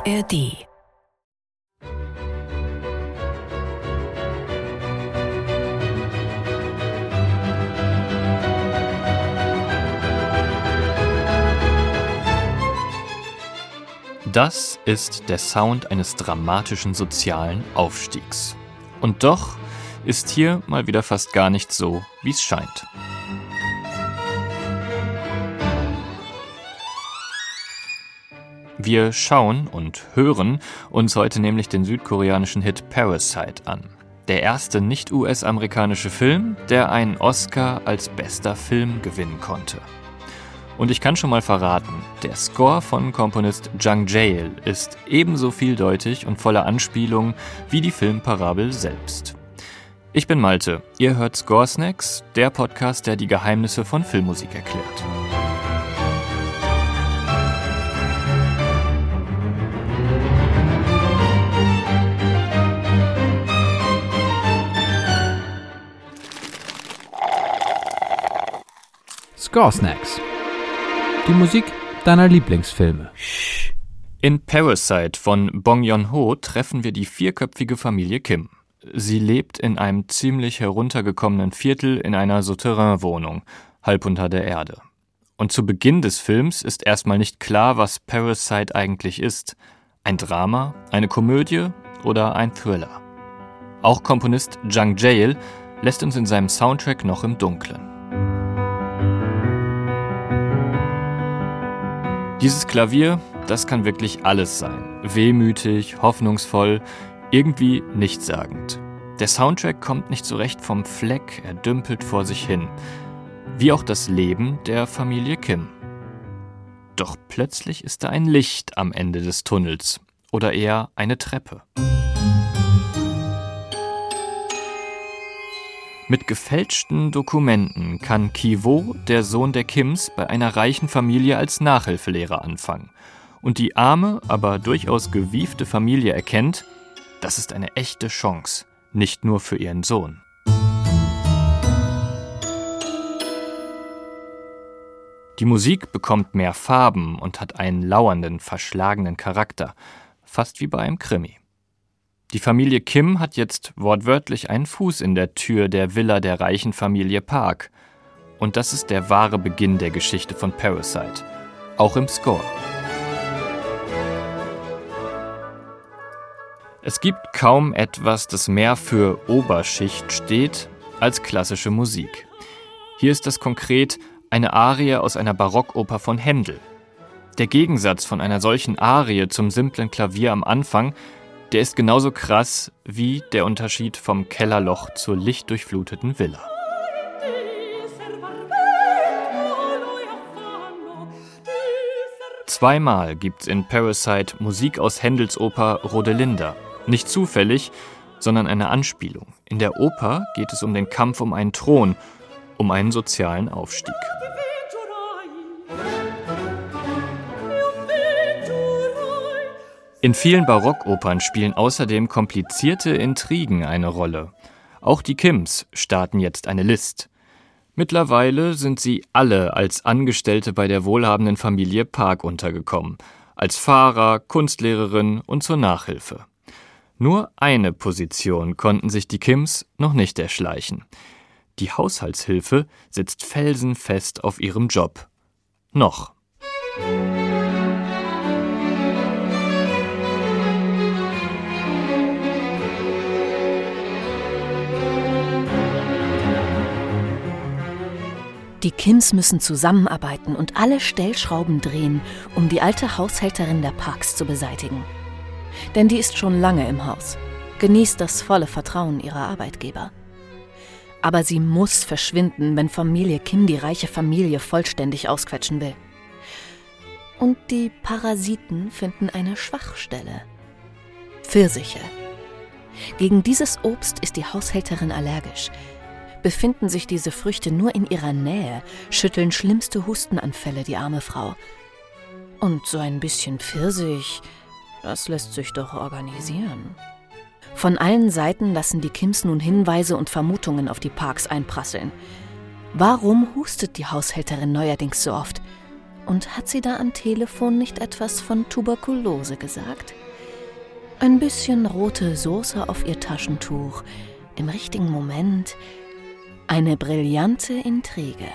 ARD Das ist der Sound eines dramatischen sozialen Aufstiegs. Und doch ist hier mal wieder fast gar nicht so, wie es scheint. Wir schauen und hören uns heute nämlich den südkoreanischen Hit Parasite an. Der erste nicht-US-amerikanische Film, der einen Oscar als bester Film gewinnen konnte. Und ich kann schon mal verraten, der Score von Komponist Jung Jae ist ebenso vieldeutig und voller Anspielungen wie die Filmparabel selbst. Ich bin Malte, ihr hört Score Snacks, der Podcast, der die Geheimnisse von Filmmusik erklärt. Score Snacks die Musik deiner Lieblingsfilme. In Parasite von Bong Joon-ho treffen wir die vierköpfige Familie Kim. Sie lebt in einem ziemlich heruntergekommenen Viertel in einer Souterrain-Wohnung, halb unter der Erde. Und zu Beginn des Films ist erstmal nicht klar, was Parasite eigentlich ist. Ein Drama, eine Komödie oder ein Thriller. Auch Komponist Jung Jae lässt uns in seinem Soundtrack noch im Dunkeln. Dieses Klavier, das kann wirklich alles sein. Wehmütig, hoffnungsvoll, irgendwie nichtssagend. Der Soundtrack kommt nicht so recht vom Fleck, er dümpelt vor sich hin. Wie auch das Leben der Familie Kim. Doch plötzlich ist da ein Licht am Ende des Tunnels. Oder eher eine Treppe. Mit gefälschten Dokumenten kann Kiwo, der Sohn der Kims, bei einer reichen Familie als Nachhilfelehrer anfangen. Und die arme, aber durchaus gewiefte Familie erkennt, das ist eine echte Chance, nicht nur für ihren Sohn. Die Musik bekommt mehr Farben und hat einen lauernden, verschlagenen Charakter, fast wie bei einem Krimi. Die Familie Kim hat jetzt wortwörtlich einen Fuß in der Tür der Villa der reichen Familie Park. Und das ist der wahre Beginn der Geschichte von Parasite. Auch im Score. Es gibt kaum etwas, das mehr für Oberschicht steht als klassische Musik. Hier ist das konkret eine Arie aus einer Barockoper von Händel. Der Gegensatz von einer solchen Arie zum simplen Klavier am Anfang der ist genauso krass wie der Unterschied vom Kellerloch zur lichtdurchfluteten Villa. Zweimal gibt's in Parasite Musik aus Händels Oper Rodelinda. Nicht zufällig, sondern eine Anspielung. In der Oper geht es um den Kampf um einen Thron, um einen sozialen Aufstieg. In vielen Barockopern spielen außerdem komplizierte Intrigen eine Rolle. Auch die Kims starten jetzt eine List. Mittlerweile sind sie alle als Angestellte bei der wohlhabenden Familie Park untergekommen, als Fahrer, Kunstlehrerin und zur Nachhilfe. Nur eine Position konnten sich die Kims noch nicht erschleichen. Die Haushaltshilfe sitzt felsenfest auf ihrem Job. Noch. Die Kims müssen zusammenarbeiten und alle Stellschrauben drehen, um die alte Haushälterin der Parks zu beseitigen. Denn die ist schon lange im Haus, genießt das volle Vertrauen ihrer Arbeitgeber. Aber sie muss verschwinden, wenn Familie Kim die reiche Familie vollständig ausquetschen will. Und die Parasiten finden eine Schwachstelle. Pfirsiche. Gegen dieses Obst ist die Haushälterin allergisch, Befinden sich diese Früchte nur in ihrer Nähe, schütteln schlimmste Hustenanfälle die arme Frau. Und so ein bisschen Pfirsich, das lässt sich doch organisieren. Von allen Seiten lassen die Kims nun Hinweise und Vermutungen auf die Parks einprasseln. Warum hustet die Haushälterin neuerdings so oft? Und hat sie da am Telefon nicht etwas von Tuberkulose gesagt? Ein bisschen rote Soße auf ihr Taschentuch. Im richtigen Moment eine brillante Intrige.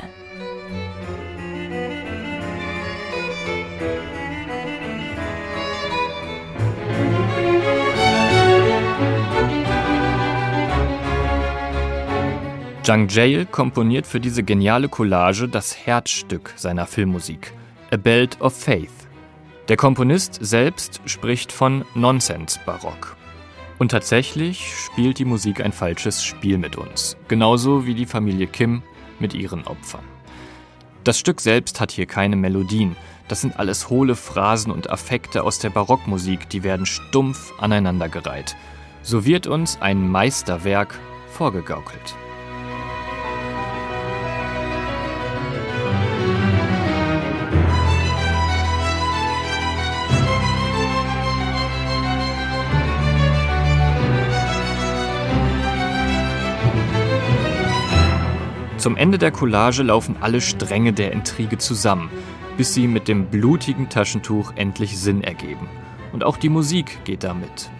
Jung Jail komponiert für diese geniale Collage das Herzstück seiner Filmmusik, A Belt of Faith. Der Komponist selbst spricht von Nonsense-Barock. Und tatsächlich spielt die Musik ein falsches Spiel mit uns, genauso wie die Familie Kim mit ihren Opfern. Das Stück selbst hat hier keine Melodien, das sind alles hohle Phrasen und Affekte aus der Barockmusik, die werden stumpf aneinandergereiht. So wird uns ein Meisterwerk vorgegaukelt. Zum Ende der Collage laufen alle Stränge der Intrige zusammen, bis sie mit dem blutigen Taschentuch endlich Sinn ergeben. Und auch die Musik geht damit.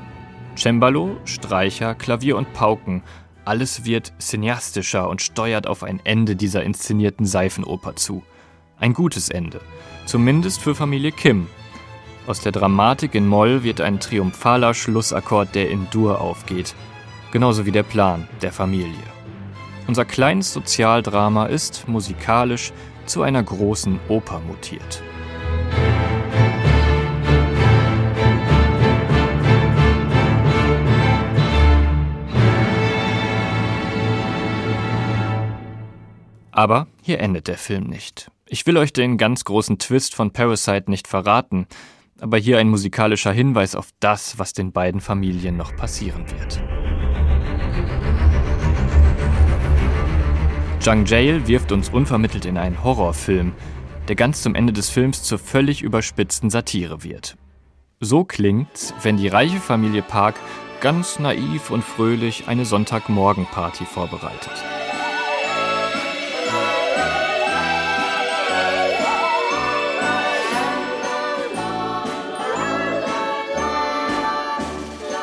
Cembalo, Streicher, Klavier und Pauken, alles wird cineastischer und steuert auf ein Ende dieser inszenierten Seifenoper zu. Ein gutes Ende, zumindest für Familie Kim. Aus der Dramatik in Moll wird ein triumphaler Schlussakkord, der in Dur aufgeht, genauso wie der Plan der Familie. Unser kleines Sozialdrama ist musikalisch zu einer großen Oper mutiert. Aber hier endet der Film nicht. Ich will euch den ganz großen Twist von Parasite nicht verraten, aber hier ein musikalischer Hinweis auf das, was den beiden Familien noch passieren wird. Jung Jail wirft uns unvermittelt in einen Horrorfilm, der ganz zum Ende des Films zur völlig überspitzten Satire wird. So klingt's, wenn die reiche Familie Park ganz naiv und fröhlich eine Sonntagmorgenparty vorbereitet.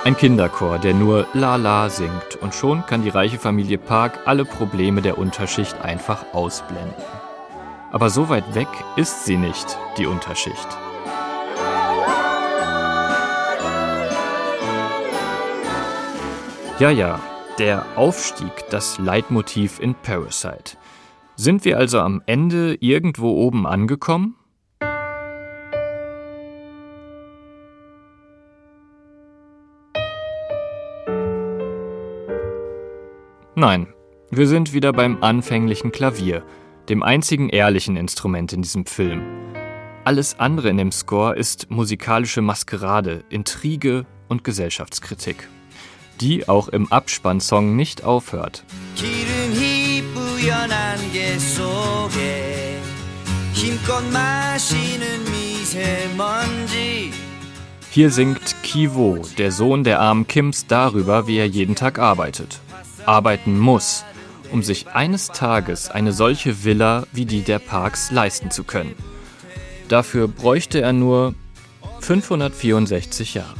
Ein Kinderchor, der nur La La singt und schon kann die reiche Familie Park alle Probleme der Unterschicht einfach ausblenden. Aber so weit weg ist sie nicht, die Unterschicht. Ja, ja, der Aufstieg, das Leitmotiv in Parasite. Sind wir also am Ende irgendwo oben angekommen? Nein, wir sind wieder beim anfänglichen Klavier, dem einzigen ehrlichen Instrument in diesem Film. Alles andere in dem Score ist musikalische Maskerade, Intrige und Gesellschaftskritik, die auch im Abspannsong nicht aufhört. Hier singt Kiwo, der Sohn der armen Kims, darüber, wie er jeden Tag arbeitet arbeiten muss, um sich eines Tages eine solche Villa wie die der Parks leisten zu können. Dafür bräuchte er nur 564 Jahre.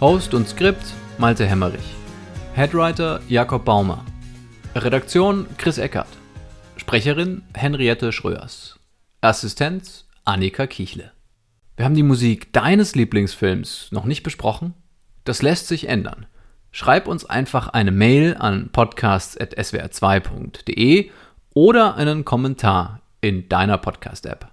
Host und Skript Malte Hemmerich. Headwriter Jakob Baumer. Redaktion Chris Eckert. Sprecherin Henriette Schröers. Assistenz Annika Kichle. Wir haben die Musik deines Lieblingsfilms noch nicht besprochen? Das lässt sich ändern. Schreib uns einfach eine Mail an podcasts.swr2.de oder einen Kommentar in deiner Podcast-App.